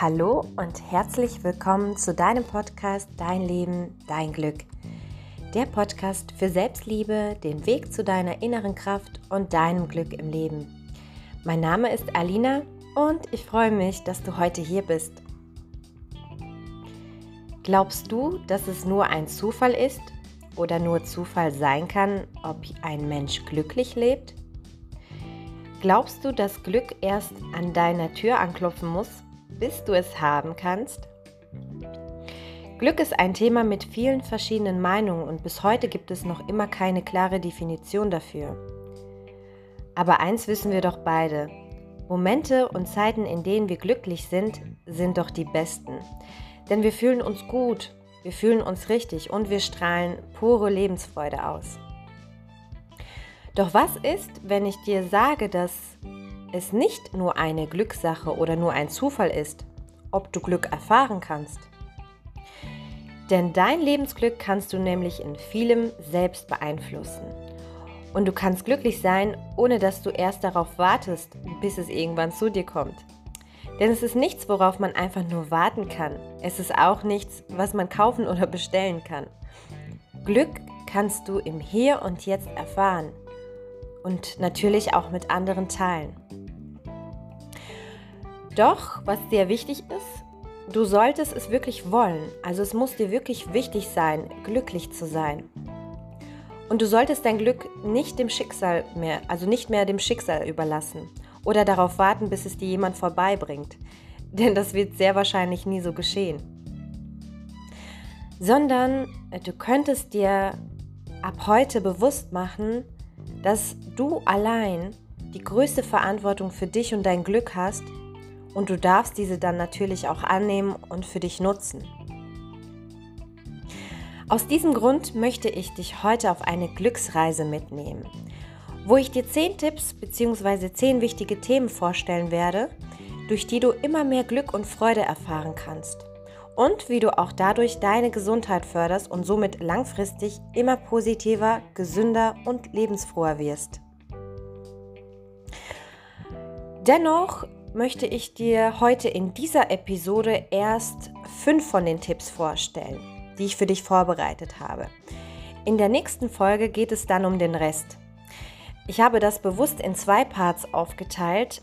Hallo und herzlich willkommen zu deinem Podcast Dein Leben, dein Glück. Der Podcast für Selbstliebe, den Weg zu deiner inneren Kraft und deinem Glück im Leben. Mein Name ist Alina und ich freue mich, dass du heute hier bist. Glaubst du, dass es nur ein Zufall ist oder nur Zufall sein kann, ob ein Mensch glücklich lebt? Glaubst du, dass Glück erst an deiner Tür anklopfen muss, bis du es haben kannst? Glück ist ein Thema mit vielen verschiedenen Meinungen und bis heute gibt es noch immer keine klare Definition dafür. Aber eins wissen wir doch beide. Momente und Zeiten, in denen wir glücklich sind, sind doch die besten. Denn wir fühlen uns gut, wir fühlen uns richtig und wir strahlen pure Lebensfreude aus. Doch was ist, wenn ich dir sage, dass es nicht nur eine Glückssache oder nur ein Zufall ist, ob du Glück erfahren kannst. Denn dein Lebensglück kannst du nämlich in vielem selbst beeinflussen. Und du kannst glücklich sein, ohne dass du erst darauf wartest, bis es irgendwann zu dir kommt. Denn es ist nichts, worauf man einfach nur warten kann. Es ist auch nichts, was man kaufen oder bestellen kann. Glück kannst du im Hier und Jetzt erfahren und natürlich auch mit anderen teilen. Doch, was sehr wichtig ist, du solltest es wirklich wollen. Also es muss dir wirklich wichtig sein, glücklich zu sein. Und du solltest dein Glück nicht dem Schicksal mehr, also nicht mehr dem Schicksal überlassen oder darauf warten, bis es dir jemand vorbeibringt. Denn das wird sehr wahrscheinlich nie so geschehen. Sondern äh, du könntest dir ab heute bewusst machen, dass du allein die größte Verantwortung für dich und dein Glück hast und du darfst diese dann natürlich auch annehmen und für dich nutzen. Aus diesem Grund möchte ich dich heute auf eine Glücksreise mitnehmen, wo ich dir 10 Tipps bzw. 10 wichtige Themen vorstellen werde, durch die du immer mehr Glück und Freude erfahren kannst und wie du auch dadurch deine Gesundheit förderst und somit langfristig immer positiver, gesünder und lebensfroher wirst. Dennoch möchte ich dir heute in dieser Episode erst fünf von den Tipps vorstellen, die ich für dich vorbereitet habe. In der nächsten Folge geht es dann um den Rest. Ich habe das bewusst in zwei Parts aufgeteilt,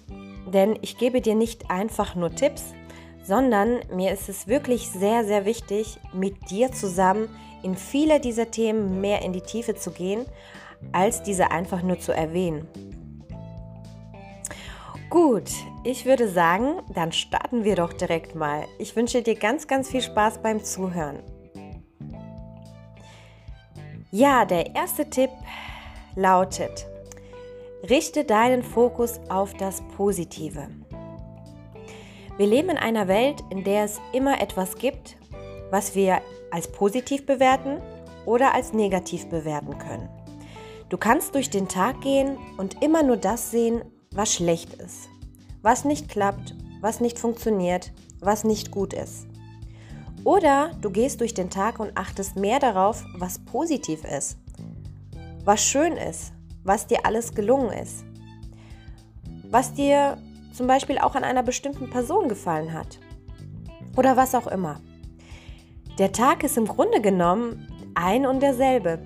denn ich gebe dir nicht einfach nur Tipps, sondern mir ist es wirklich sehr, sehr wichtig, mit dir zusammen in viele dieser Themen mehr in die Tiefe zu gehen, als diese einfach nur zu erwähnen. Gut, ich würde sagen, dann starten wir doch direkt mal. Ich wünsche dir ganz, ganz viel Spaß beim Zuhören. Ja, der erste Tipp lautet, richte deinen Fokus auf das Positive. Wir leben in einer Welt, in der es immer etwas gibt, was wir als positiv bewerten oder als negativ bewerten können. Du kannst durch den Tag gehen und immer nur das sehen, was schlecht ist, was nicht klappt, was nicht funktioniert, was nicht gut ist. Oder du gehst durch den Tag und achtest mehr darauf, was positiv ist, was schön ist, was dir alles gelungen ist, was dir zum Beispiel auch an einer bestimmten Person gefallen hat oder was auch immer. Der Tag ist im Grunde genommen ein und derselbe.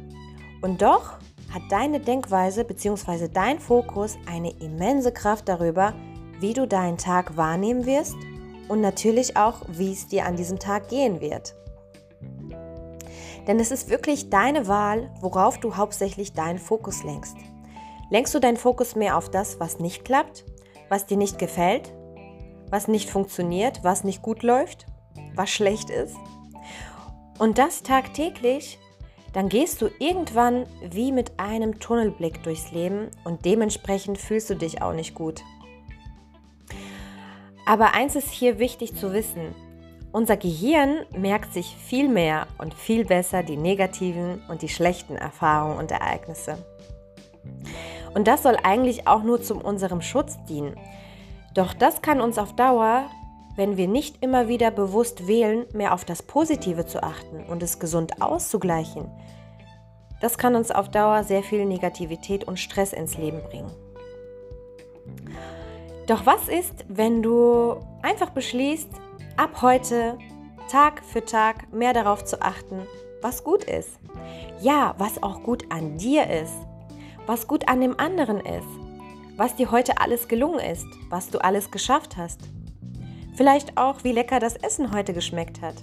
Und doch hat deine Denkweise bzw. dein Fokus eine immense Kraft darüber, wie du deinen Tag wahrnehmen wirst und natürlich auch, wie es dir an diesem Tag gehen wird. Denn es ist wirklich deine Wahl, worauf du hauptsächlich deinen Fokus lenkst. Lenkst du deinen Fokus mehr auf das, was nicht klappt, was dir nicht gefällt, was nicht funktioniert, was nicht gut läuft, was schlecht ist? Und das tagtäglich dann gehst du irgendwann wie mit einem Tunnelblick durchs Leben und dementsprechend fühlst du dich auch nicht gut. Aber eins ist hier wichtig zu wissen. Unser Gehirn merkt sich viel mehr und viel besser die negativen und die schlechten Erfahrungen und Ereignisse. Und das soll eigentlich auch nur zu unserem Schutz dienen. Doch das kann uns auf Dauer wenn wir nicht immer wieder bewusst wählen, mehr auf das Positive zu achten und es gesund auszugleichen, das kann uns auf Dauer sehr viel Negativität und Stress ins Leben bringen. Doch was ist, wenn du einfach beschließt, ab heute Tag für Tag mehr darauf zu achten, was gut ist. Ja, was auch gut an dir ist. Was gut an dem anderen ist. Was dir heute alles gelungen ist. Was du alles geschafft hast. Vielleicht auch, wie lecker das Essen heute geschmeckt hat.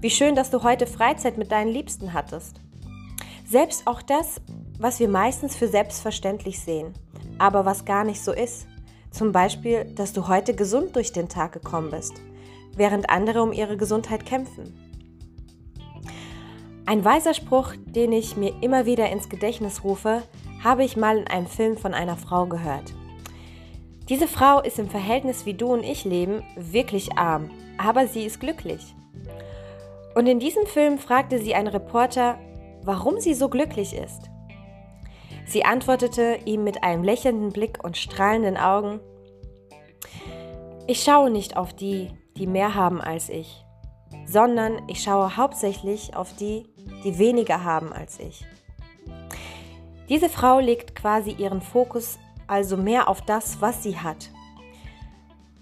Wie schön, dass du heute Freizeit mit deinen Liebsten hattest. Selbst auch das, was wir meistens für selbstverständlich sehen, aber was gar nicht so ist. Zum Beispiel, dass du heute gesund durch den Tag gekommen bist, während andere um ihre Gesundheit kämpfen. Ein weiser Spruch, den ich mir immer wieder ins Gedächtnis rufe, habe ich mal in einem Film von einer Frau gehört. Diese Frau ist im Verhältnis, wie du und ich leben, wirklich arm, aber sie ist glücklich. Und in diesem Film fragte sie einen Reporter, warum sie so glücklich ist. Sie antwortete ihm mit einem lächelnden Blick und strahlenden Augen, ich schaue nicht auf die, die mehr haben als ich, sondern ich schaue hauptsächlich auf die, die weniger haben als ich. Diese Frau legt quasi ihren Fokus also mehr auf das, was sie hat,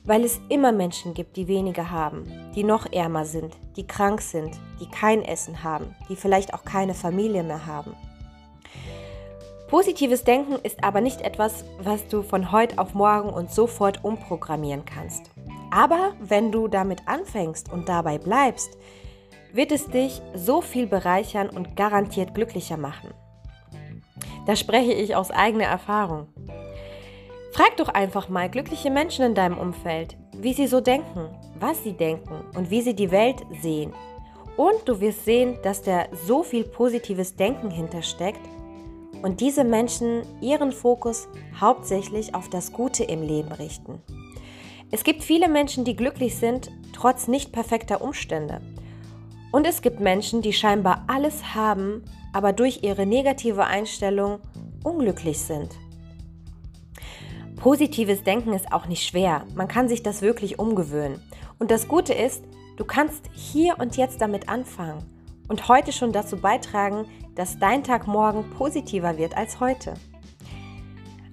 weil es immer Menschen gibt, die weniger haben, die noch ärmer sind, die krank sind, die kein Essen haben, die vielleicht auch keine Familie mehr haben. Positives Denken ist aber nicht etwas, was du von heute auf morgen und sofort umprogrammieren kannst. Aber wenn du damit anfängst und dabei bleibst, wird es dich so viel bereichern und garantiert glücklicher machen. Da spreche ich aus eigener Erfahrung. Frag doch einfach mal glückliche Menschen in deinem Umfeld, wie sie so denken, was sie denken und wie sie die Welt sehen. Und du wirst sehen, dass da so viel positives Denken hintersteckt, und diese Menschen ihren Fokus hauptsächlich auf das Gute im Leben richten. Es gibt viele Menschen, die glücklich sind, trotz nicht perfekter Umstände. Und es gibt Menschen, die scheinbar alles haben, aber durch ihre negative Einstellung unglücklich sind. Positives Denken ist auch nicht schwer. Man kann sich das wirklich umgewöhnen. Und das Gute ist, du kannst hier und jetzt damit anfangen und heute schon dazu beitragen, dass dein Tag morgen positiver wird als heute.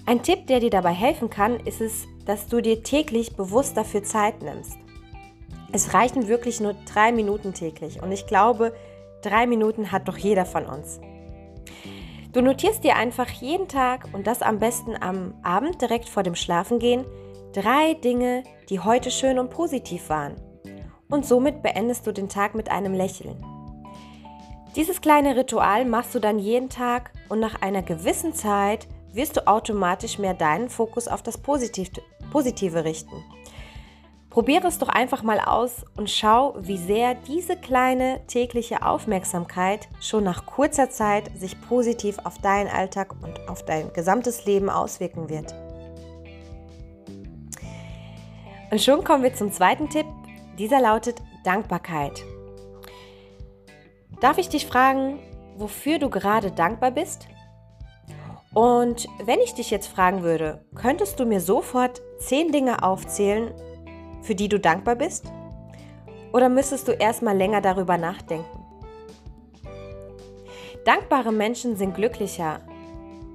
Ein Tipp, der dir dabei helfen kann, ist es, dass du dir täglich bewusst dafür Zeit nimmst. Es reichen wirklich nur drei Minuten täglich und ich glaube, drei Minuten hat doch jeder von uns. Du notierst dir einfach jeden Tag und das am besten am Abend direkt vor dem Schlafengehen drei Dinge, die heute schön und positiv waren. Und somit beendest du den Tag mit einem Lächeln. Dieses kleine Ritual machst du dann jeden Tag und nach einer gewissen Zeit wirst du automatisch mehr deinen Fokus auf das Positive richten. Probiere es doch einfach mal aus und schau, wie sehr diese kleine tägliche Aufmerksamkeit schon nach kurzer Zeit sich positiv auf deinen Alltag und auf dein gesamtes Leben auswirken wird. Und schon kommen wir zum zweiten Tipp. Dieser lautet Dankbarkeit. Darf ich dich fragen, wofür du gerade dankbar bist? Und wenn ich dich jetzt fragen würde, könntest du mir sofort zehn Dinge aufzählen, für die du dankbar bist? Oder müsstest du erstmal länger darüber nachdenken? Dankbare Menschen sind glücklicher,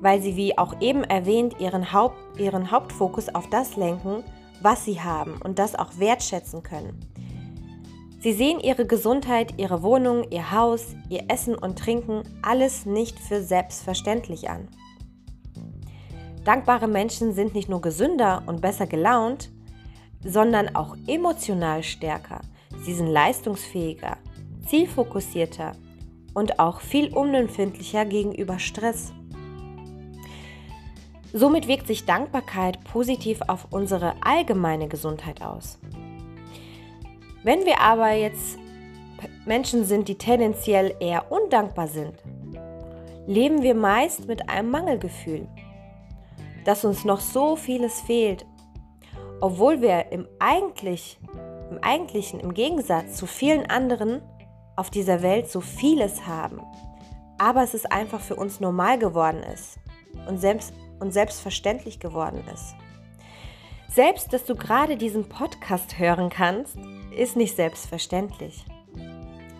weil sie, wie auch eben erwähnt, ihren, Haupt, ihren Hauptfokus auf das lenken, was sie haben und das auch wertschätzen können. Sie sehen ihre Gesundheit, ihre Wohnung, ihr Haus, ihr Essen und Trinken alles nicht für selbstverständlich an. Dankbare Menschen sind nicht nur gesünder und besser gelaunt, sondern auch emotional stärker. Sie sind leistungsfähiger, zielfokussierter und auch viel unempfindlicher gegenüber Stress. Somit wirkt sich Dankbarkeit positiv auf unsere allgemeine Gesundheit aus. Wenn wir aber jetzt Menschen sind, die tendenziell eher undankbar sind, leben wir meist mit einem Mangelgefühl, dass uns noch so vieles fehlt, obwohl wir im, eigentlich, im eigentlichen, im Gegensatz zu vielen anderen auf dieser Welt so vieles haben, aber es ist einfach für uns normal geworden ist und, selbst, und selbstverständlich geworden ist. Selbst, dass du gerade diesen Podcast hören kannst, ist nicht selbstverständlich.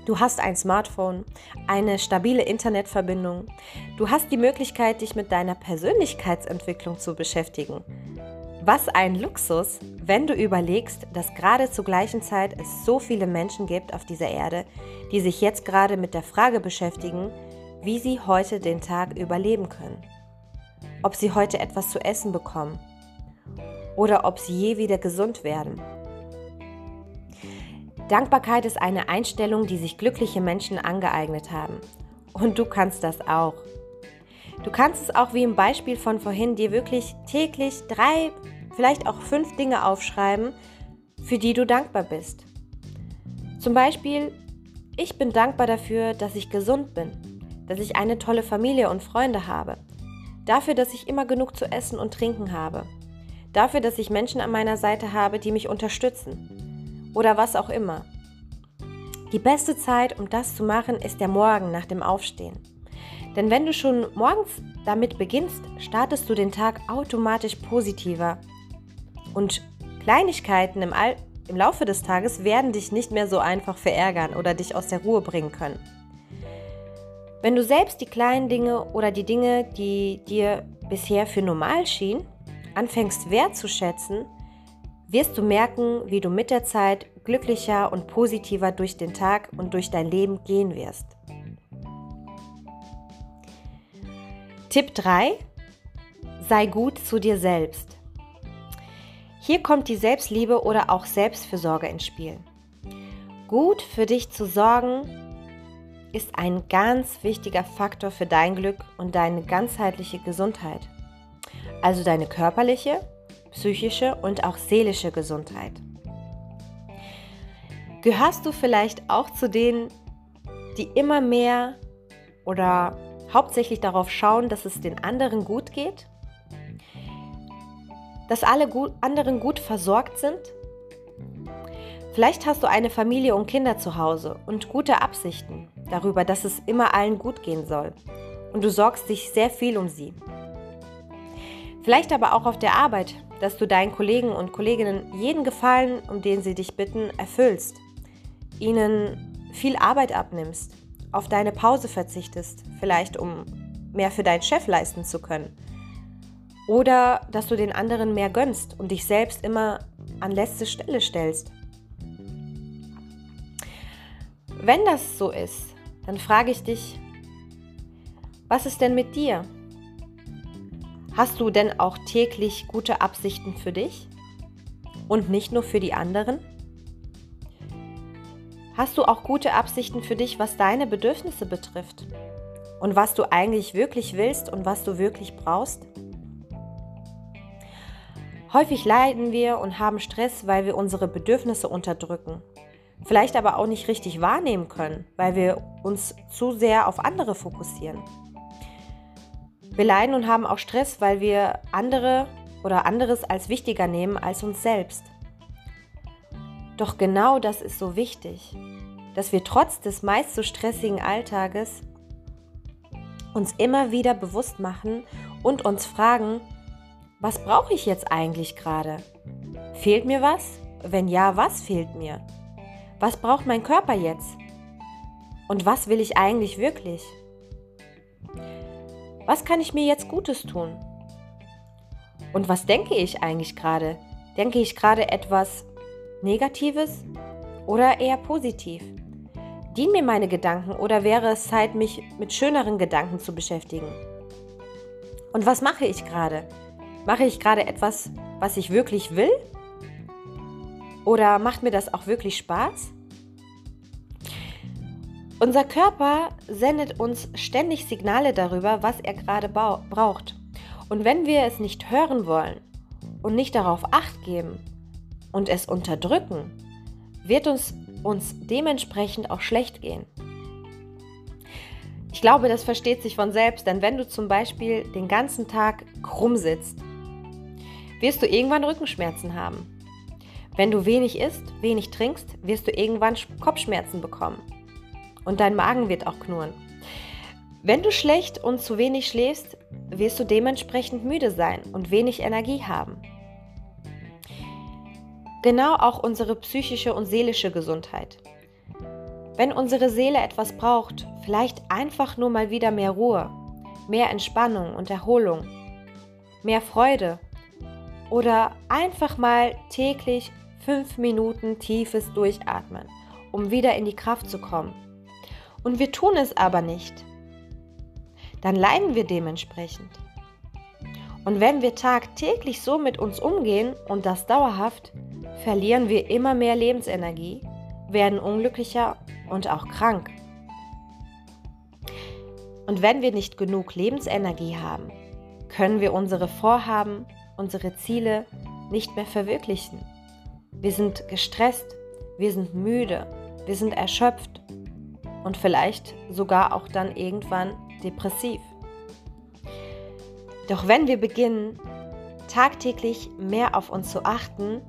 Du hast ein Smartphone, eine stabile Internetverbindung. Du hast die Möglichkeit, dich mit deiner Persönlichkeitsentwicklung zu beschäftigen. Was ein Luxus, wenn du überlegst, dass gerade zur gleichen Zeit es so viele Menschen gibt auf dieser Erde, die sich jetzt gerade mit der Frage beschäftigen, wie sie heute den Tag überleben können. Ob sie heute etwas zu essen bekommen oder ob sie je wieder gesund werden. Dankbarkeit ist eine Einstellung, die sich glückliche Menschen angeeignet haben. Und du kannst das auch. Du kannst es auch wie im Beispiel von vorhin dir wirklich täglich drei, vielleicht auch fünf Dinge aufschreiben, für die du dankbar bist. Zum Beispiel, ich bin dankbar dafür, dass ich gesund bin, dass ich eine tolle Familie und Freunde habe, dafür, dass ich immer genug zu essen und trinken habe, dafür, dass ich Menschen an meiner Seite habe, die mich unterstützen oder was auch immer. Die beste Zeit, um das zu machen, ist der Morgen nach dem Aufstehen. Denn wenn du schon morgens damit beginnst, startest du den Tag automatisch positiver. Und Kleinigkeiten im, All im Laufe des Tages werden dich nicht mehr so einfach verärgern oder dich aus der Ruhe bringen können. Wenn du selbst die kleinen Dinge oder die Dinge, die dir bisher für normal schienen, anfängst wertzuschätzen, wirst du merken, wie du mit der Zeit glücklicher und positiver durch den Tag und durch dein Leben gehen wirst. Tipp 3. Sei gut zu dir selbst. Hier kommt die Selbstliebe oder auch Selbstfürsorge ins Spiel. Gut für dich zu sorgen ist ein ganz wichtiger Faktor für dein Glück und deine ganzheitliche Gesundheit. Also deine körperliche, psychische und auch seelische Gesundheit. Gehörst du vielleicht auch zu denen, die immer mehr oder hauptsächlich darauf schauen, dass es den anderen gut geht, dass alle gut, anderen gut versorgt sind. Vielleicht hast du eine Familie und Kinder zu Hause und gute Absichten darüber, dass es immer allen gut gehen soll und du sorgst dich sehr viel um sie. Vielleicht aber auch auf der Arbeit, dass du deinen Kollegen und Kolleginnen jeden Gefallen, um den sie dich bitten, erfüllst, ihnen viel Arbeit abnimmst auf deine Pause verzichtest, vielleicht um mehr für deinen Chef leisten zu können. Oder dass du den anderen mehr gönnst und dich selbst immer an letzte Stelle stellst. Wenn das so ist, dann frage ich dich, was ist denn mit dir? Hast du denn auch täglich gute Absichten für dich und nicht nur für die anderen? Hast du auch gute Absichten für dich, was deine Bedürfnisse betrifft? Und was du eigentlich wirklich willst und was du wirklich brauchst? Häufig leiden wir und haben Stress, weil wir unsere Bedürfnisse unterdrücken. Vielleicht aber auch nicht richtig wahrnehmen können, weil wir uns zu sehr auf andere fokussieren. Wir leiden und haben auch Stress, weil wir andere oder anderes als wichtiger nehmen als uns selbst. Doch genau das ist so wichtig, dass wir trotz des meist so stressigen Alltages uns immer wieder bewusst machen und uns fragen, was brauche ich jetzt eigentlich gerade? Fehlt mir was? Wenn ja, was fehlt mir? Was braucht mein Körper jetzt? Und was will ich eigentlich wirklich? Was kann ich mir jetzt Gutes tun? Und was denke ich eigentlich gerade? Denke ich gerade etwas Negatives oder eher positiv? Dienen mir meine Gedanken oder wäre es Zeit, mich mit schöneren Gedanken zu beschäftigen? Und was mache ich gerade? Mache ich gerade etwas, was ich wirklich will? Oder macht mir das auch wirklich Spaß? Unser Körper sendet uns ständig Signale darüber, was er gerade braucht. Und wenn wir es nicht hören wollen und nicht darauf acht geben, und es unterdrücken, wird uns, uns dementsprechend auch schlecht gehen. Ich glaube, das versteht sich von selbst, denn wenn du zum Beispiel den ganzen Tag krumm sitzt, wirst du irgendwann Rückenschmerzen haben. Wenn du wenig isst, wenig trinkst, wirst du irgendwann Kopfschmerzen bekommen. Und dein Magen wird auch knurren. Wenn du schlecht und zu wenig schläfst, wirst du dementsprechend müde sein und wenig Energie haben. Genau auch unsere psychische und seelische Gesundheit. Wenn unsere Seele etwas braucht, vielleicht einfach nur mal wieder mehr Ruhe, mehr Entspannung und Erholung, mehr Freude oder einfach mal täglich fünf Minuten tiefes Durchatmen, um wieder in die Kraft zu kommen. Und wir tun es aber nicht. Dann leiden wir dementsprechend. Und wenn wir tagtäglich so mit uns umgehen und das dauerhaft, verlieren wir immer mehr Lebensenergie, werden unglücklicher und auch krank. Und wenn wir nicht genug Lebensenergie haben, können wir unsere Vorhaben, unsere Ziele nicht mehr verwirklichen. Wir sind gestresst, wir sind müde, wir sind erschöpft und vielleicht sogar auch dann irgendwann depressiv. Doch wenn wir beginnen, tagtäglich mehr auf uns zu achten,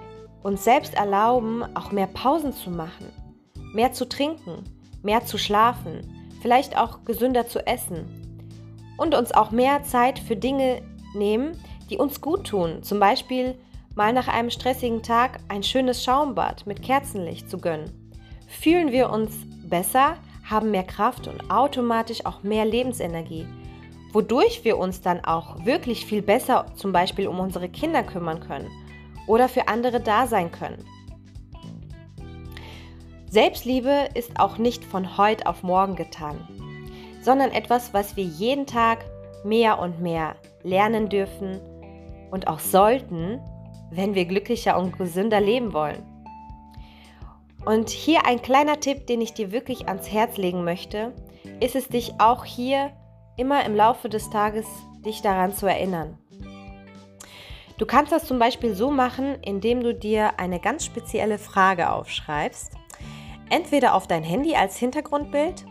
uns selbst erlauben, auch mehr Pausen zu machen, mehr zu trinken, mehr zu schlafen, vielleicht auch gesünder zu essen und uns auch mehr Zeit für Dinge nehmen, die uns gut tun, zum Beispiel mal nach einem stressigen Tag ein schönes Schaumbad mit Kerzenlicht zu gönnen, fühlen wir uns besser, haben mehr Kraft und automatisch auch mehr Lebensenergie wodurch wir uns dann auch wirklich viel besser zum Beispiel um unsere Kinder kümmern können oder für andere da sein können. Selbstliebe ist auch nicht von heute auf morgen getan, sondern etwas, was wir jeden Tag mehr und mehr lernen dürfen und auch sollten, wenn wir glücklicher und gesünder leben wollen. Und hier ein kleiner Tipp, den ich dir wirklich ans Herz legen möchte, ist es dich auch hier immer im Laufe des Tages dich daran zu erinnern. Du kannst das zum Beispiel so machen, indem du dir eine ganz spezielle Frage aufschreibst, entweder auf dein Handy als Hintergrundbild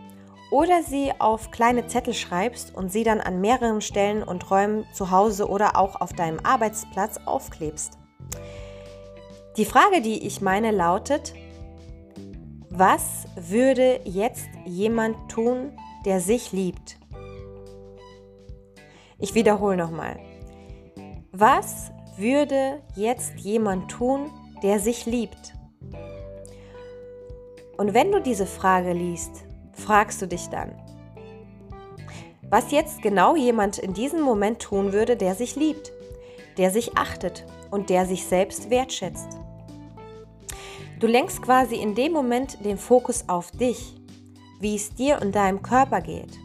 oder sie auf kleine Zettel schreibst und sie dann an mehreren Stellen und Räumen zu Hause oder auch auf deinem Arbeitsplatz aufklebst. Die Frage, die ich meine, lautet, was würde jetzt jemand tun, der sich liebt? Ich wiederhole nochmal. Was würde jetzt jemand tun, der sich liebt? Und wenn du diese Frage liest, fragst du dich dann, was jetzt genau jemand in diesem Moment tun würde, der sich liebt, der sich achtet und der sich selbst wertschätzt. Du lenkst quasi in dem Moment den Fokus auf dich, wie es dir und deinem Körper geht.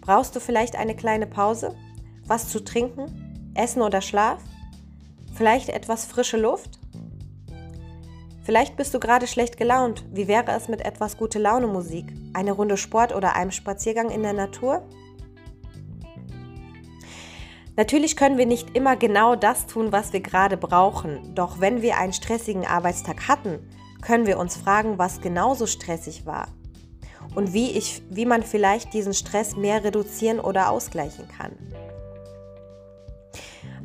Brauchst du vielleicht eine kleine Pause? Was zu trinken? Essen oder Schlaf? Vielleicht etwas frische Luft? Vielleicht bist du gerade schlecht gelaunt. Wie wäre es mit etwas gute Laune Musik? Eine Runde Sport oder einem Spaziergang in der Natur? Natürlich können wir nicht immer genau das tun, was wir gerade brauchen. Doch wenn wir einen stressigen Arbeitstag hatten, können wir uns fragen, was genauso stressig war und wie, ich, wie man vielleicht diesen Stress mehr reduzieren oder ausgleichen kann.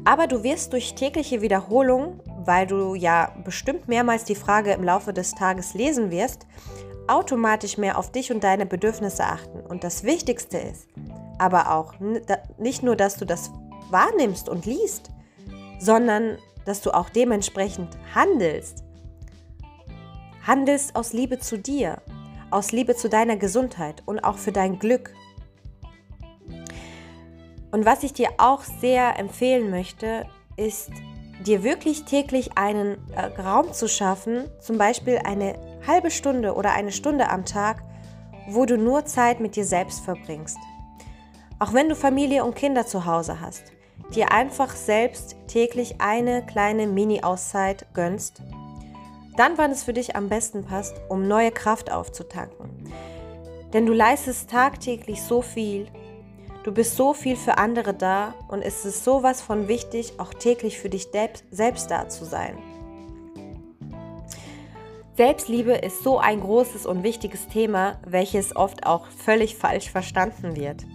Aber du wirst durch tägliche Wiederholung, weil du ja bestimmt mehrmals die Frage im Laufe des Tages lesen wirst, automatisch mehr auf dich und deine Bedürfnisse achten. Und das Wichtigste ist aber auch nicht nur, dass du das wahrnimmst und liest, sondern dass du auch dementsprechend handelst. Handelst aus Liebe zu dir, aus Liebe zu deiner Gesundheit und auch für dein Glück und was ich dir auch sehr empfehlen möchte, ist dir wirklich täglich einen äh, Raum zu schaffen, zum Beispiel eine halbe Stunde oder eine Stunde am Tag, wo du nur Zeit mit dir selbst verbringst. Auch wenn du Familie und Kinder zu Hause hast, dir einfach selbst täglich eine kleine Mini-Auszeit gönnst, dann, wann es für dich am besten passt, um neue Kraft aufzutanken. Denn du leistest tagtäglich so viel Du bist so viel für andere da und es ist sowas von wichtig, auch täglich für dich selbst da zu sein. Selbstliebe ist so ein großes und wichtiges Thema, welches oft auch völlig falsch verstanden wird.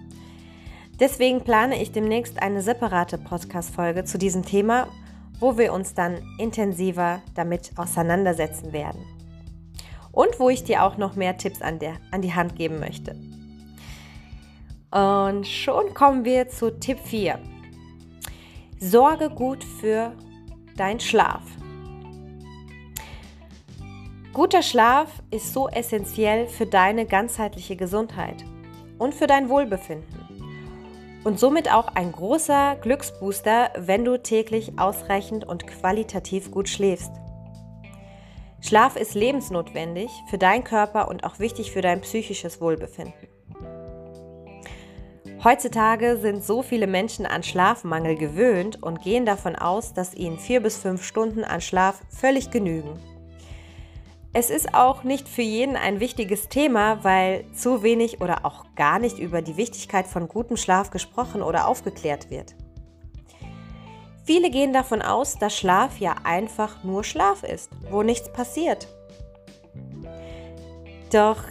Deswegen plane ich demnächst eine separate Podcast-Folge zu diesem Thema, wo wir uns dann intensiver damit auseinandersetzen werden. Und wo ich dir auch noch mehr Tipps an, der, an die Hand geben möchte. Und schon kommen wir zu Tipp 4. Sorge gut für deinen Schlaf. Guter Schlaf ist so essentiell für deine ganzheitliche Gesundheit und für dein Wohlbefinden. und somit auch ein großer Glücksbooster, wenn du täglich ausreichend und qualitativ gut schläfst. Schlaf ist lebensnotwendig für deinen Körper und auch wichtig für dein psychisches Wohlbefinden. Heutzutage sind so viele Menschen an Schlafmangel gewöhnt und gehen davon aus, dass ihnen vier bis fünf Stunden an Schlaf völlig genügen. Es ist auch nicht für jeden ein wichtiges Thema, weil zu wenig oder auch gar nicht über die Wichtigkeit von gutem Schlaf gesprochen oder aufgeklärt wird. Viele gehen davon aus, dass Schlaf ja einfach nur Schlaf ist, wo nichts passiert. Doch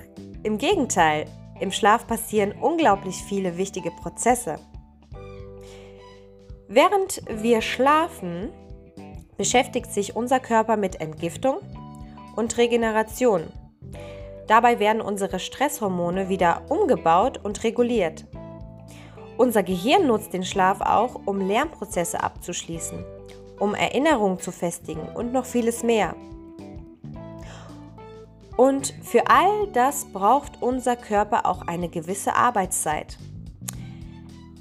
im Gegenteil, im Schlaf passieren unglaublich viele wichtige Prozesse. Während wir schlafen, beschäftigt sich unser Körper mit Entgiftung und Regeneration. Dabei werden unsere Stresshormone wieder umgebaut und reguliert. Unser Gehirn nutzt den Schlaf auch, um Lernprozesse abzuschließen, um Erinnerungen zu festigen und noch vieles mehr. Und für all das braucht unser Körper auch eine gewisse Arbeitszeit.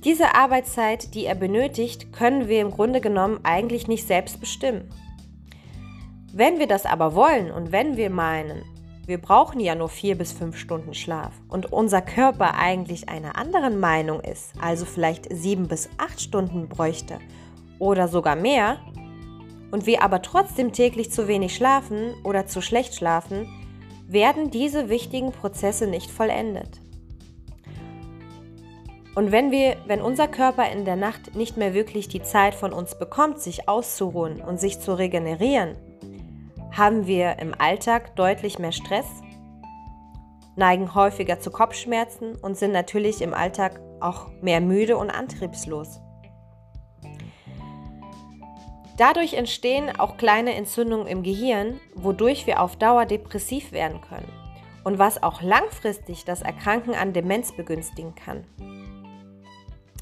Diese Arbeitszeit, die er benötigt, können wir im Grunde genommen eigentlich nicht selbst bestimmen. Wenn wir das aber wollen und wenn wir meinen, wir brauchen ja nur vier bis fünf Stunden Schlaf und unser Körper eigentlich einer anderen Meinung ist, also vielleicht sieben bis acht Stunden bräuchte oder sogar mehr, und wir aber trotzdem täglich zu wenig schlafen oder zu schlecht schlafen, werden diese wichtigen Prozesse nicht vollendet. Und wenn wir, wenn unser Körper in der Nacht nicht mehr wirklich die Zeit von uns bekommt, sich auszuruhen und sich zu regenerieren, haben wir im Alltag deutlich mehr Stress, neigen häufiger zu Kopfschmerzen und sind natürlich im Alltag auch mehr müde und antriebslos. Dadurch entstehen auch kleine Entzündungen im Gehirn, wodurch wir auf Dauer depressiv werden können und was auch langfristig das Erkranken an Demenz begünstigen kann.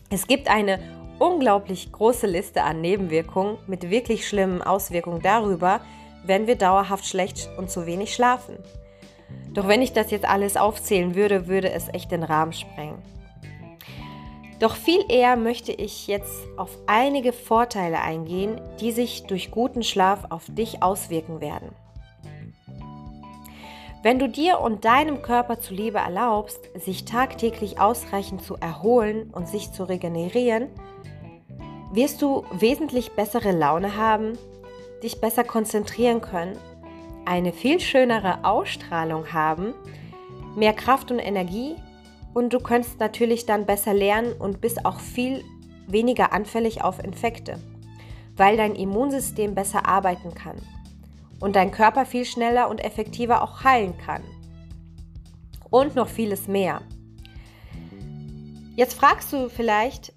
Es gibt eine unglaublich große Liste an Nebenwirkungen mit wirklich schlimmen Auswirkungen darüber, wenn wir dauerhaft schlecht und zu wenig schlafen. Doch wenn ich das jetzt alles aufzählen würde, würde es echt den Rahmen sprengen. Doch viel eher möchte ich jetzt auf einige Vorteile eingehen, die sich durch guten Schlaf auf dich auswirken werden. Wenn du dir und deinem Körper zuliebe erlaubst, sich tagtäglich ausreichend zu erholen und sich zu regenerieren, wirst du wesentlich bessere Laune haben, dich besser konzentrieren können, eine viel schönere Ausstrahlung haben, mehr Kraft und Energie und du kannst natürlich dann besser lernen und bist auch viel weniger anfällig auf Infekte, weil dein Immunsystem besser arbeiten kann und dein Körper viel schneller und effektiver auch heilen kann. Und noch vieles mehr. Jetzt fragst du vielleicht,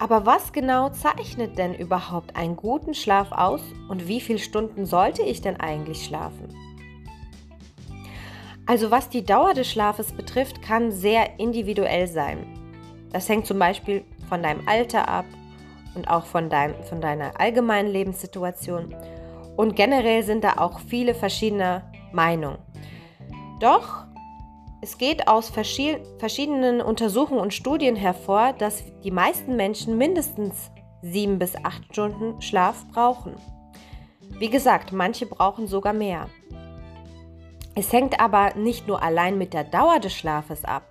aber was genau zeichnet denn überhaupt einen guten Schlaf aus und wie viele Stunden sollte ich denn eigentlich schlafen? Also was die Dauer des Schlafes betrifft, kann sehr individuell sein. Das hängt zum Beispiel von deinem Alter ab und auch von, dein, von deiner allgemeinen Lebenssituation. Und generell sind da auch viele verschiedene Meinungen. Doch es geht aus verschiedenen Untersuchungen und Studien hervor, dass die meisten Menschen mindestens sieben bis acht Stunden Schlaf brauchen. Wie gesagt, manche brauchen sogar mehr. Es hängt aber nicht nur allein mit der Dauer des Schlafes ab,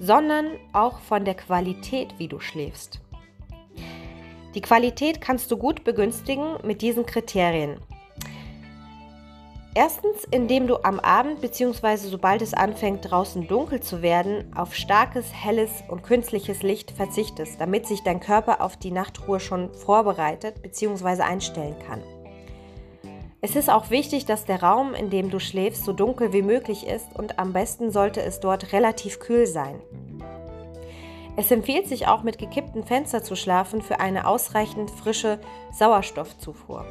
sondern auch von der Qualität, wie du schläfst. Die Qualität kannst du gut begünstigen mit diesen Kriterien. Erstens, indem du am Abend bzw. sobald es anfängt draußen dunkel zu werden, auf starkes, helles und künstliches Licht verzichtest, damit sich dein Körper auf die Nachtruhe schon vorbereitet bzw. einstellen kann. Es ist auch wichtig, dass der Raum, in dem du schläfst, so dunkel wie möglich ist und am besten sollte es dort relativ kühl sein. Es empfiehlt sich auch mit gekippten Fenstern zu schlafen für eine ausreichend frische Sauerstoffzufuhr.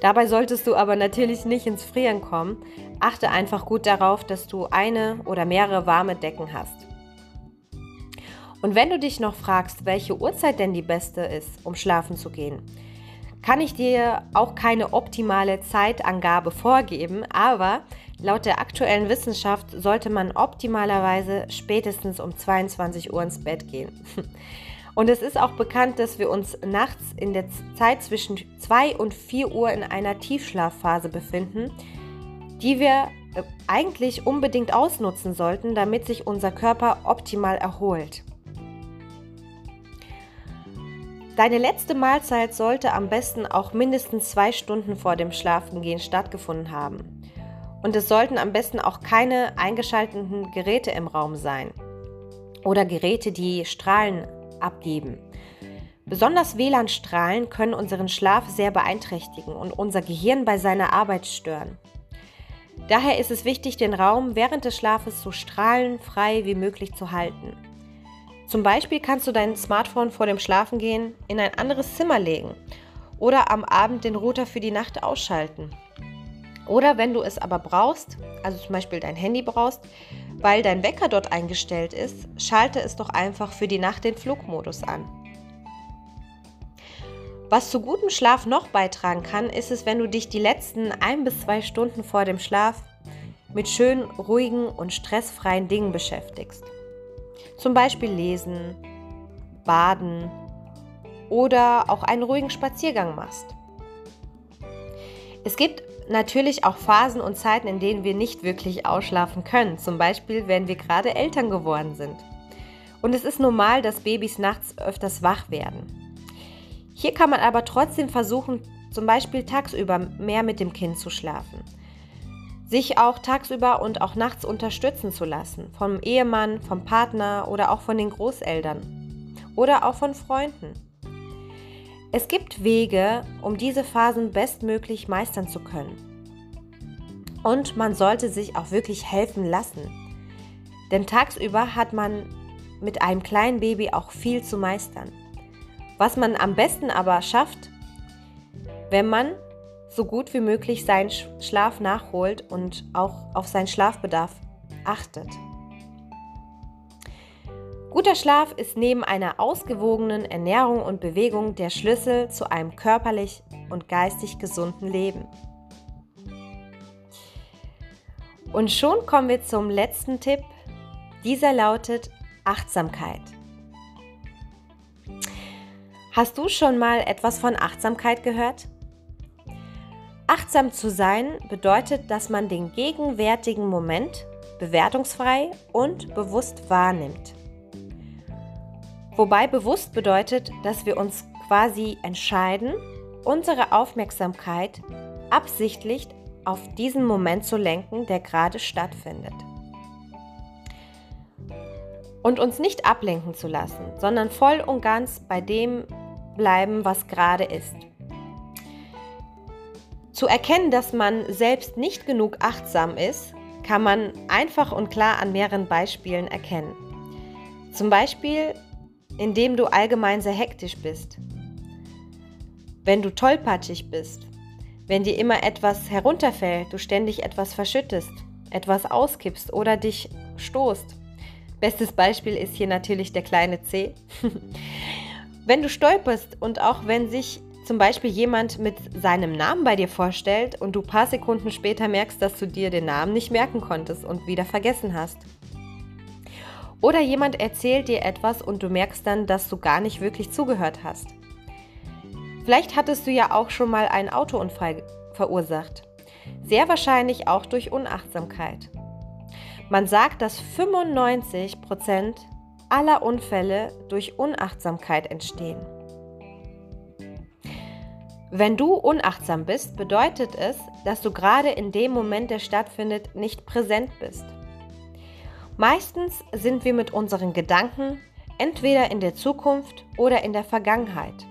Dabei solltest du aber natürlich nicht ins Frieren kommen. Achte einfach gut darauf, dass du eine oder mehrere warme Decken hast. Und wenn du dich noch fragst, welche Uhrzeit denn die beste ist, um schlafen zu gehen, kann ich dir auch keine optimale Zeitangabe vorgeben, aber laut der aktuellen Wissenschaft sollte man optimalerweise spätestens um 22 Uhr ins Bett gehen. Und es ist auch bekannt, dass wir uns nachts in der Zeit zwischen 2 und 4 Uhr in einer Tiefschlafphase befinden, die wir äh, eigentlich unbedingt ausnutzen sollten, damit sich unser Körper optimal erholt. Deine letzte Mahlzeit sollte am besten auch mindestens zwei Stunden vor dem Schlafengehen stattgefunden haben. Und es sollten am besten auch keine eingeschalteten Geräte im Raum sein oder Geräte, die Strahlen abgeben. Besonders WLAN-Strahlen können unseren Schlaf sehr beeinträchtigen und unser Gehirn bei seiner Arbeit stören. Daher ist es wichtig, den Raum während des Schlafes so strahlenfrei wie möglich zu halten. Zum Beispiel kannst du dein Smartphone vor dem Schlafengehen in ein anderes Zimmer legen oder am Abend den Router für die Nacht ausschalten. Oder wenn du es aber brauchst, also zum Beispiel dein Handy brauchst, weil dein Wecker dort eingestellt ist, schalte es doch einfach für die Nacht den Flugmodus an. Was zu gutem Schlaf noch beitragen kann, ist es, wenn du dich die letzten ein bis zwei Stunden vor dem Schlaf mit schönen, ruhigen und stressfreien Dingen beschäftigst. Zum Beispiel lesen, baden oder auch einen ruhigen Spaziergang machst. Es gibt natürlich auch Phasen und Zeiten, in denen wir nicht wirklich ausschlafen können. Zum Beispiel, wenn wir gerade Eltern geworden sind. Und es ist normal, dass Babys nachts öfters wach werden. Hier kann man aber trotzdem versuchen, zum Beispiel tagsüber mehr mit dem Kind zu schlafen sich auch tagsüber und auch nachts unterstützen zu lassen. Vom Ehemann, vom Partner oder auch von den Großeltern oder auch von Freunden. Es gibt Wege, um diese Phasen bestmöglich meistern zu können. Und man sollte sich auch wirklich helfen lassen. Denn tagsüber hat man mit einem kleinen Baby auch viel zu meistern. Was man am besten aber schafft, wenn man so gut wie möglich seinen Schlaf nachholt und auch auf seinen Schlafbedarf achtet. Guter Schlaf ist neben einer ausgewogenen Ernährung und Bewegung der Schlüssel zu einem körperlich und geistig gesunden Leben. Und schon kommen wir zum letzten Tipp. Dieser lautet Achtsamkeit. Hast du schon mal etwas von Achtsamkeit gehört? Achtsam zu sein bedeutet, dass man den gegenwärtigen Moment bewertungsfrei und bewusst wahrnimmt. Wobei bewusst bedeutet, dass wir uns quasi entscheiden, unsere Aufmerksamkeit absichtlich auf diesen Moment zu lenken, der gerade stattfindet. Und uns nicht ablenken zu lassen, sondern voll und ganz bei dem bleiben, was gerade ist. Zu erkennen, dass man selbst nicht genug achtsam ist, kann man einfach und klar an mehreren Beispielen erkennen. Zum Beispiel, indem du allgemein sehr hektisch bist, wenn du tollpatschig bist, wenn dir immer etwas herunterfällt, du ständig etwas verschüttest, etwas auskippst oder dich stoßt. Bestes Beispiel ist hier natürlich der kleine C. wenn du stolperst und auch wenn sich zum Beispiel jemand mit seinem Namen bei dir vorstellt und du paar Sekunden später merkst, dass du dir den Namen nicht merken konntest und wieder vergessen hast. Oder jemand erzählt dir etwas und du merkst dann, dass du gar nicht wirklich zugehört hast. Vielleicht hattest du ja auch schon mal einen Autounfall verursacht. Sehr wahrscheinlich auch durch Unachtsamkeit. Man sagt, dass 95% aller Unfälle durch Unachtsamkeit entstehen. Wenn du unachtsam bist, bedeutet es, dass du gerade in dem Moment, der stattfindet, nicht präsent bist. Meistens sind wir mit unseren Gedanken entweder in der Zukunft oder in der Vergangenheit.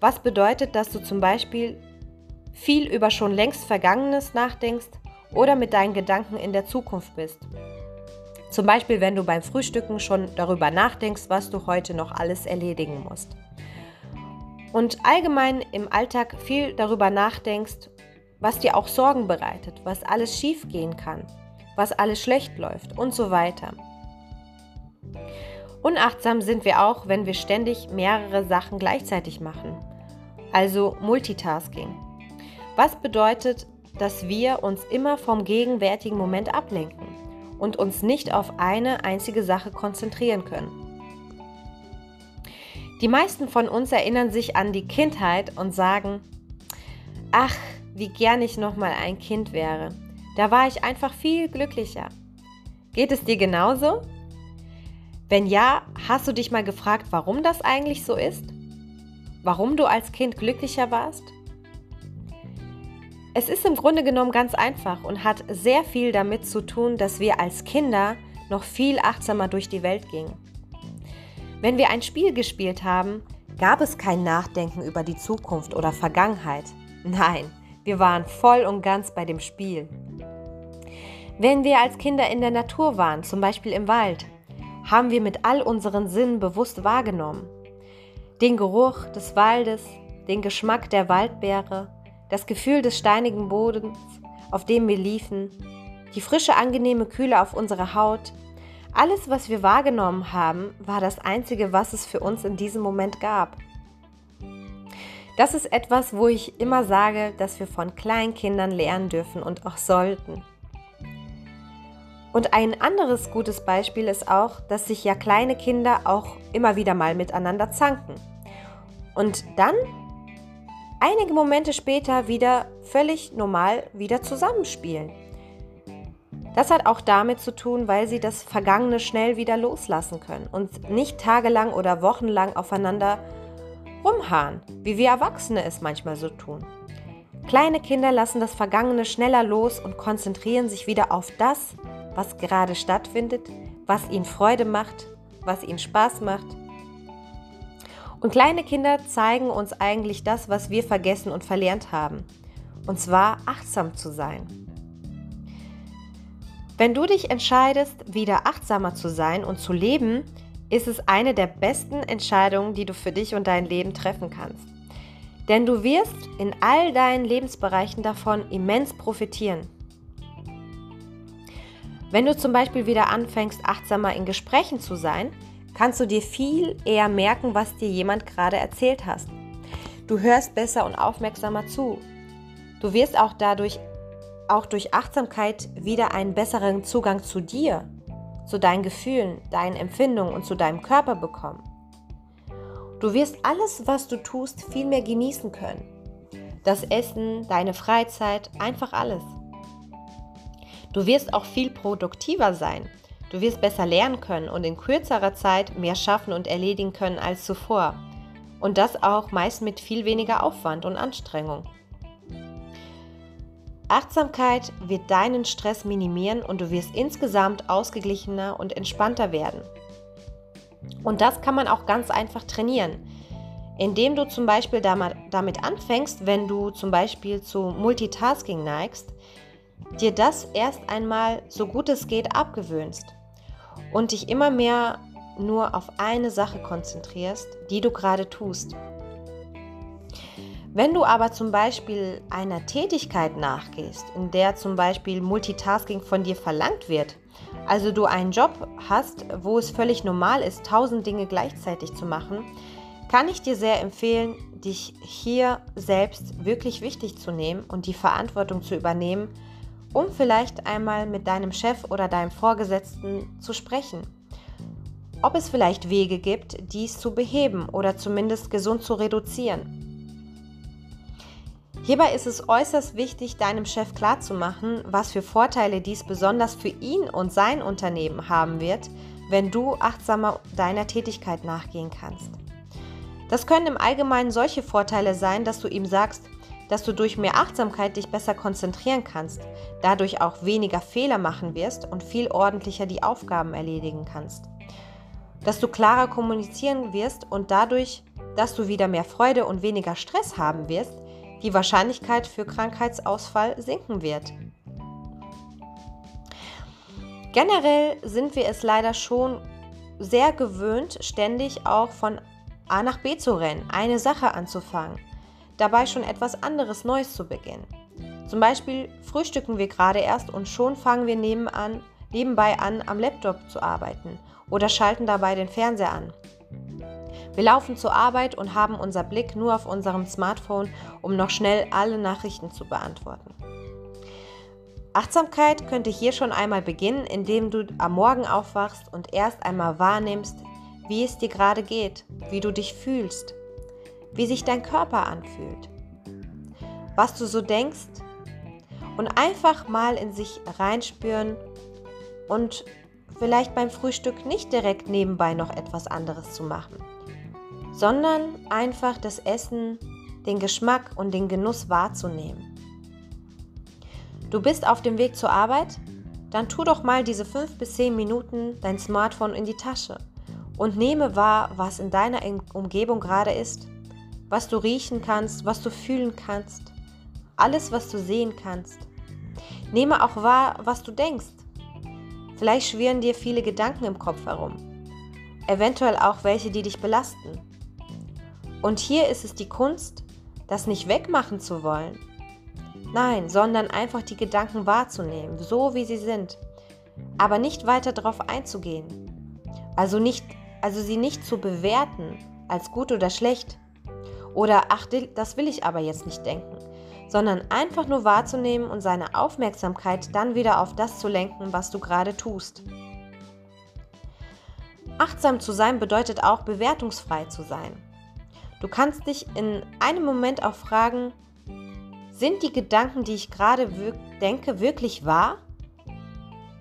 Was bedeutet, dass du zum Beispiel viel über schon längst Vergangenes nachdenkst oder mit deinen Gedanken in der Zukunft bist. Zum Beispiel, wenn du beim Frühstücken schon darüber nachdenkst, was du heute noch alles erledigen musst und allgemein im Alltag viel darüber nachdenkst, was dir auch Sorgen bereitet, was alles schief gehen kann, was alles schlecht läuft und so weiter. Unachtsam sind wir auch, wenn wir ständig mehrere Sachen gleichzeitig machen. also Multitasking. Was bedeutet, dass wir uns immer vom gegenwärtigen Moment ablenken und uns nicht auf eine einzige Sache konzentrieren können. Die meisten von uns erinnern sich an die Kindheit und sagen, ach, wie gern ich noch mal ein Kind wäre. Da war ich einfach viel glücklicher. Geht es dir genauso? Wenn ja, hast du dich mal gefragt, warum das eigentlich so ist? Warum du als Kind glücklicher warst? Es ist im Grunde genommen ganz einfach und hat sehr viel damit zu tun, dass wir als Kinder noch viel achtsamer durch die Welt gingen. Wenn wir ein Spiel gespielt haben, gab es kein Nachdenken über die Zukunft oder Vergangenheit. Nein, wir waren voll und ganz bei dem Spiel. Wenn wir als Kinder in der Natur waren, zum Beispiel im Wald, haben wir mit all unseren Sinnen bewusst wahrgenommen. Den Geruch des Waldes, den Geschmack der Waldbeere, das Gefühl des steinigen Bodens, auf dem wir liefen, die frische, angenehme Kühle auf unserer Haut. Alles, was wir wahrgenommen haben, war das Einzige, was es für uns in diesem Moment gab. Das ist etwas, wo ich immer sage, dass wir von kleinen Kindern lernen dürfen und auch sollten. Und ein anderes gutes Beispiel ist auch, dass sich ja kleine Kinder auch immer wieder mal miteinander zanken. Und dann einige Momente später wieder völlig normal wieder zusammenspielen. Das hat auch damit zu tun, weil sie das Vergangene schnell wieder loslassen können und nicht tagelang oder wochenlang aufeinander rumhaaren, wie wir Erwachsene es manchmal so tun. Kleine Kinder lassen das Vergangene schneller los und konzentrieren sich wieder auf das, was gerade stattfindet, was ihnen Freude macht, was ihnen Spaß macht und kleine Kinder zeigen uns eigentlich das, was wir vergessen und verlernt haben. Und zwar achtsam zu sein. Wenn du dich entscheidest, wieder achtsamer zu sein und zu leben, ist es eine der besten Entscheidungen, die du für dich und dein Leben treffen kannst. Denn du wirst in all deinen Lebensbereichen davon immens profitieren. Wenn du zum Beispiel wieder anfängst, achtsamer in Gesprächen zu sein, kannst du dir viel eher merken, was dir jemand gerade erzählt hast. Du hörst besser und aufmerksamer zu. Du wirst auch dadurch, auch durch Achtsamkeit, wieder einen besseren Zugang zu dir, zu deinen Gefühlen, deinen Empfindungen und zu deinem Körper bekommen. Du wirst alles, was du tust, viel mehr genießen können. Das Essen, deine Freizeit, einfach alles. Du wirst auch viel produktiver sein, Du wirst besser lernen können und in kürzerer Zeit mehr schaffen und erledigen können als zuvor. Und das auch meist mit viel weniger Aufwand und Anstrengung. Achtsamkeit wird deinen Stress minimieren und du wirst insgesamt ausgeglichener und entspannter werden. Und das kann man auch ganz einfach trainieren, indem du zum Beispiel damit anfängst, wenn du zum Beispiel zu Multitasking neigst, dir das erst einmal so gut es geht abgewöhnst und dich immer mehr nur auf eine Sache konzentrierst, die du gerade tust. Wenn du aber zum Beispiel einer Tätigkeit nachgehst, in der zum Beispiel Multitasking von dir verlangt wird, also du einen Job hast, wo es völlig normal ist, tausend Dinge gleichzeitig zu machen, kann ich dir sehr empfehlen, dich hier selbst wirklich wichtig zu nehmen und die Verantwortung zu übernehmen, um vielleicht einmal mit deinem Chef oder deinem Vorgesetzten zu sprechen. Ob es vielleicht Wege gibt, dies zu beheben oder zumindest gesund zu reduzieren. Hierbei ist es äußerst wichtig, deinem Chef klarzumachen, was für Vorteile dies besonders für ihn und sein Unternehmen haben wird, wenn du achtsamer deiner Tätigkeit nachgehen kannst. Das können im Allgemeinen solche Vorteile sein, dass du ihm sagst, dass du durch mehr Achtsamkeit dich besser konzentrieren kannst, dadurch auch weniger Fehler machen wirst und viel ordentlicher die Aufgaben erledigen kannst. Dass du klarer kommunizieren wirst und dadurch, dass du wieder mehr Freude und weniger Stress haben wirst, die Wahrscheinlichkeit für Krankheitsausfall sinken wird. Generell sind wir es leider schon sehr gewöhnt, ständig auch von A nach B zu rennen, eine Sache anzufangen dabei schon etwas anderes Neues zu beginnen. Zum Beispiel frühstücken wir gerade erst und schon fangen wir nebenan, nebenbei an, am Laptop zu arbeiten oder schalten dabei den Fernseher an. Wir laufen zur Arbeit und haben unser Blick nur auf unserem Smartphone, um noch schnell alle Nachrichten zu beantworten. Achtsamkeit könnte hier schon einmal beginnen, indem du am Morgen aufwachst und erst einmal wahrnimmst, wie es dir gerade geht, wie du dich fühlst, wie sich dein Körper anfühlt, was du so denkst und einfach mal in sich reinspüren und vielleicht beim Frühstück nicht direkt nebenbei noch etwas anderes zu machen, sondern einfach das Essen, den Geschmack und den Genuss wahrzunehmen. Du bist auf dem Weg zur Arbeit? Dann tu doch mal diese fünf bis zehn Minuten dein Smartphone in die Tasche und nehme wahr, was in deiner Umgebung gerade ist, was du riechen kannst, was du fühlen kannst, alles, was du sehen kannst. Nehme auch wahr, was du denkst. Vielleicht schwirren dir viele Gedanken im Kopf herum, eventuell auch welche, die dich belasten. Und hier ist es die Kunst, das nicht wegmachen zu wollen, Nein, sondern einfach die Gedanken wahrzunehmen, so wie sie sind, aber nicht weiter darauf einzugehen. Also nicht, also sie nicht zu bewerten als gut oder schlecht oder ach, das will ich aber jetzt nicht denken, sondern einfach nur wahrzunehmen und seine Aufmerksamkeit dann wieder auf das zu lenken, was du gerade tust. Achtsam zu sein bedeutet auch bewertungsfrei zu sein. Du kannst dich in einem Moment auch fragen, sind die Gedanken, die ich gerade wir denke, wirklich wahr?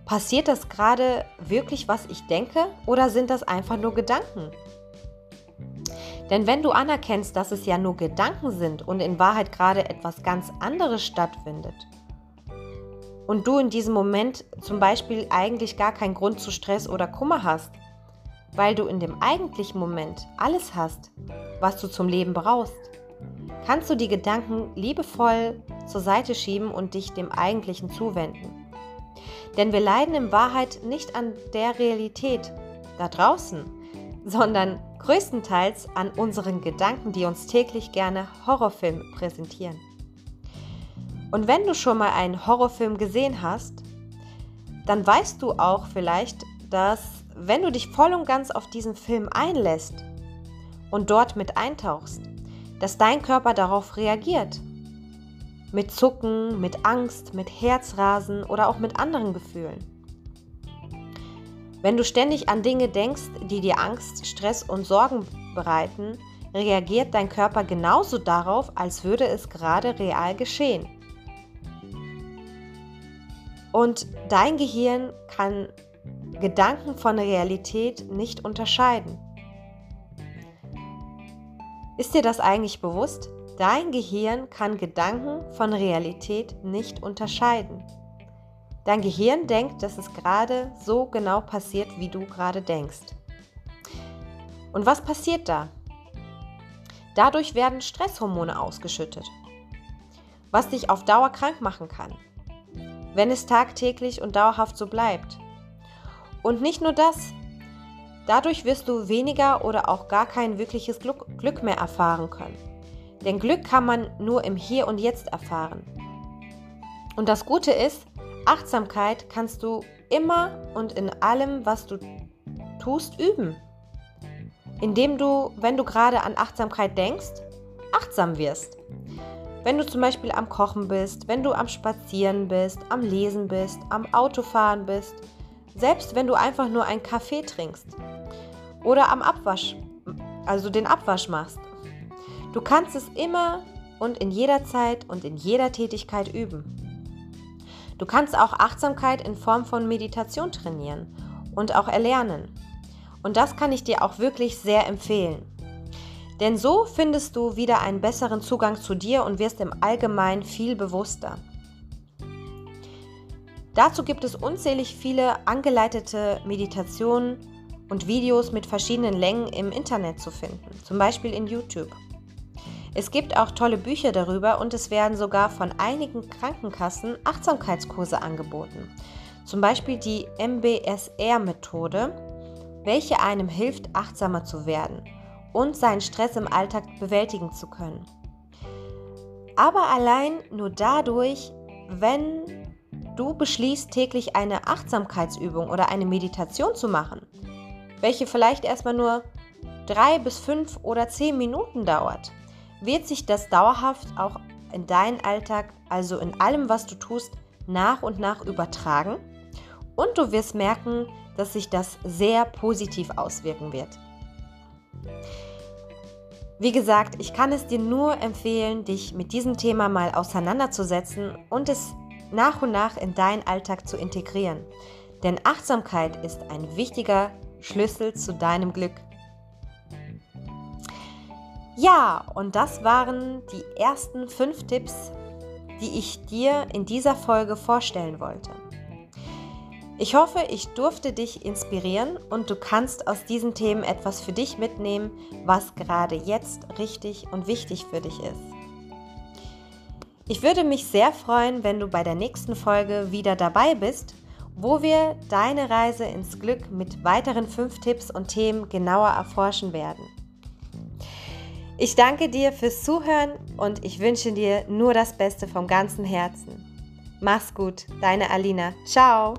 Passiert das gerade wirklich, was ich denke, oder sind das einfach nur Gedanken? Denn wenn du anerkennst, dass es ja nur Gedanken sind und in Wahrheit gerade etwas ganz anderes stattfindet, und du in diesem Moment zum Beispiel eigentlich gar keinen Grund zu Stress oder Kummer hast, weil du in dem eigentlichen Moment alles hast, was du zum Leben brauchst, kannst du die Gedanken liebevoll zur Seite schieben und dich dem Eigentlichen zuwenden. Denn wir leiden in Wahrheit nicht an der Realität da draußen, sondern größtenteils an unseren Gedanken, die uns täglich gerne Horrorfilme präsentieren. Und wenn du schon mal einen Horrorfilm gesehen hast, dann weißt du auch vielleicht, dass wenn du dich voll und ganz auf diesen Film einlässt und dort mit eintauchst, dass dein Körper darauf reagiert. Mit Zucken, mit Angst, mit Herzrasen oder auch mit anderen Gefühlen. Wenn du ständig an Dinge denkst, die dir Angst, Stress und Sorgen bereiten, reagiert dein Körper genauso darauf, als würde es gerade real geschehen. Und dein Gehirn kann Gedanken von Realität nicht unterscheiden. Ist dir das eigentlich bewusst? Dein Gehirn kann Gedanken von Realität nicht unterscheiden. Dein Gehirn denkt, dass es gerade so genau passiert, wie du gerade denkst. Und was passiert da? Dadurch werden Stresshormone ausgeschüttet, was dich auf Dauer krank machen kann, wenn es tagtäglich und dauerhaft so bleibt. Und nicht nur das, Dadurch wirst du weniger oder auch gar kein wirkliches Glück mehr erfahren können. Denn Glück kann man nur im Hier und Jetzt erfahren. Und das Gute ist, Achtsamkeit kannst du immer und in allem, was du tust, üben. Indem du, wenn du gerade an Achtsamkeit denkst, achtsam wirst. Wenn du zum Beispiel am Kochen bist, wenn du am Spazieren bist, am Lesen bist, am Autofahren bist, selbst wenn du einfach nur einen Kaffee trinkst oder am Abwasch, also den Abwasch machst. Du kannst es immer und in jeder Zeit und in jeder Tätigkeit üben. Du kannst auch Achtsamkeit in Form von Meditation trainieren und auch erlernen. Und das kann ich dir auch wirklich sehr empfehlen. Denn so findest du wieder einen besseren Zugang zu dir und wirst im Allgemeinen viel bewusster. Dazu gibt es unzählig viele angeleitete Meditationen und Videos mit verschiedenen Längen im Internet zu finden, zum Beispiel in YouTube. Es gibt auch tolle Bücher darüber und es werden sogar von einigen Krankenkassen Achtsamkeitskurse angeboten. Zum Beispiel die MBSR-Methode, welche einem hilft, achtsamer zu werden und seinen Stress im Alltag bewältigen zu können. Aber allein nur dadurch, wenn du beschließt, täglich eine Achtsamkeitsübung oder eine Meditation zu machen, welche vielleicht erstmal nur drei bis fünf oder zehn Minuten dauert, wird sich das dauerhaft auch in deinen Alltag, also in allem, was du tust, nach und nach übertragen und du wirst merken, dass sich das sehr positiv auswirken wird. Wie gesagt, ich kann es dir nur empfehlen, dich mit diesem Thema mal auseinanderzusetzen und es nach und nach in deinen Alltag zu integrieren. Denn Achtsamkeit ist ein wichtiger Schlüssel zu deinem Glück. Ja, und das waren die ersten fünf Tipps, die ich dir in dieser Folge vorstellen wollte. Ich hoffe, ich durfte dich inspirieren und du kannst aus diesen Themen etwas für dich mitnehmen, was gerade jetzt richtig und wichtig für dich ist. Ich würde mich sehr freuen, wenn du bei der nächsten Folge wieder dabei bist, wo wir deine Reise ins Glück mit weiteren fünf Tipps und Themen genauer erforschen werden. Ich danke dir fürs Zuhören und ich wünsche dir nur das Beste vom ganzen Herzen. Mach's gut, deine Alina. Ciao.